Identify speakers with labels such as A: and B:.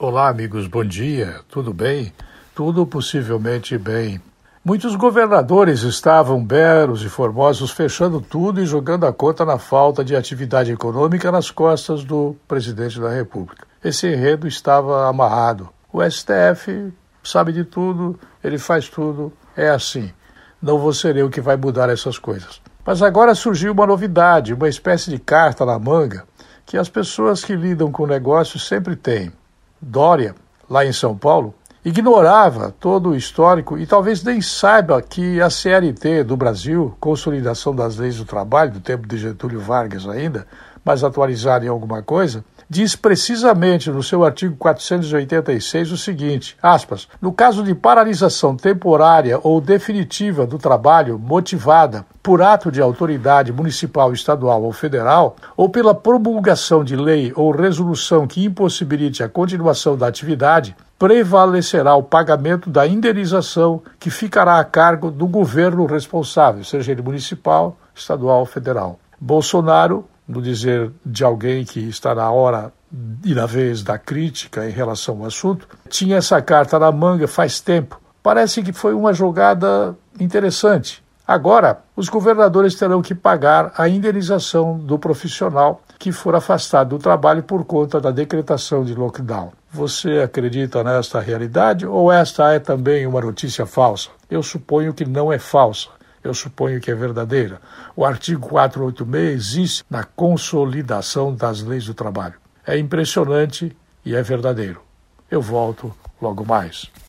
A: Olá, amigos, bom dia. Tudo bem? Tudo possivelmente bem. Muitos governadores estavam belos e formosos fechando tudo e jogando a conta na falta de atividade econômica nas costas do presidente da República. Esse enredo estava amarrado. O STF sabe de tudo, ele faz tudo, é assim. Não vou ser eu que vai mudar essas coisas. Mas agora surgiu uma novidade, uma espécie de carta na manga que as pessoas que lidam com negócios sempre têm. Dória, lá em São Paulo, ignorava todo o histórico e talvez nem saiba que a CLT do Brasil, Consolidação das Leis do Trabalho, do tempo de Getúlio Vargas ainda, mas atualizada em alguma coisa, diz precisamente no seu artigo 486 o seguinte: aspas, no caso de paralisação temporária ou definitiva do trabalho motivada por ato de autoridade municipal, estadual ou federal, ou pela promulgação de lei ou resolução que impossibilite a continuação da atividade, prevalecerá o pagamento da indenização que ficará a cargo do governo responsável, seja ele municipal, estadual ou federal. Bolsonaro no dizer de alguém que está na hora e na vez da crítica em relação ao assunto, tinha essa carta na manga faz tempo. Parece que foi uma jogada interessante. Agora, os governadores terão que pagar a indenização do profissional que for afastado do trabalho por conta da decretação de lockdown. Você acredita nesta realidade ou esta é também uma notícia falsa? Eu suponho que não é falsa eu suponho que é verdadeira. O artigo 486 existe na consolidação das leis do trabalho. É impressionante e é verdadeiro. Eu volto logo mais.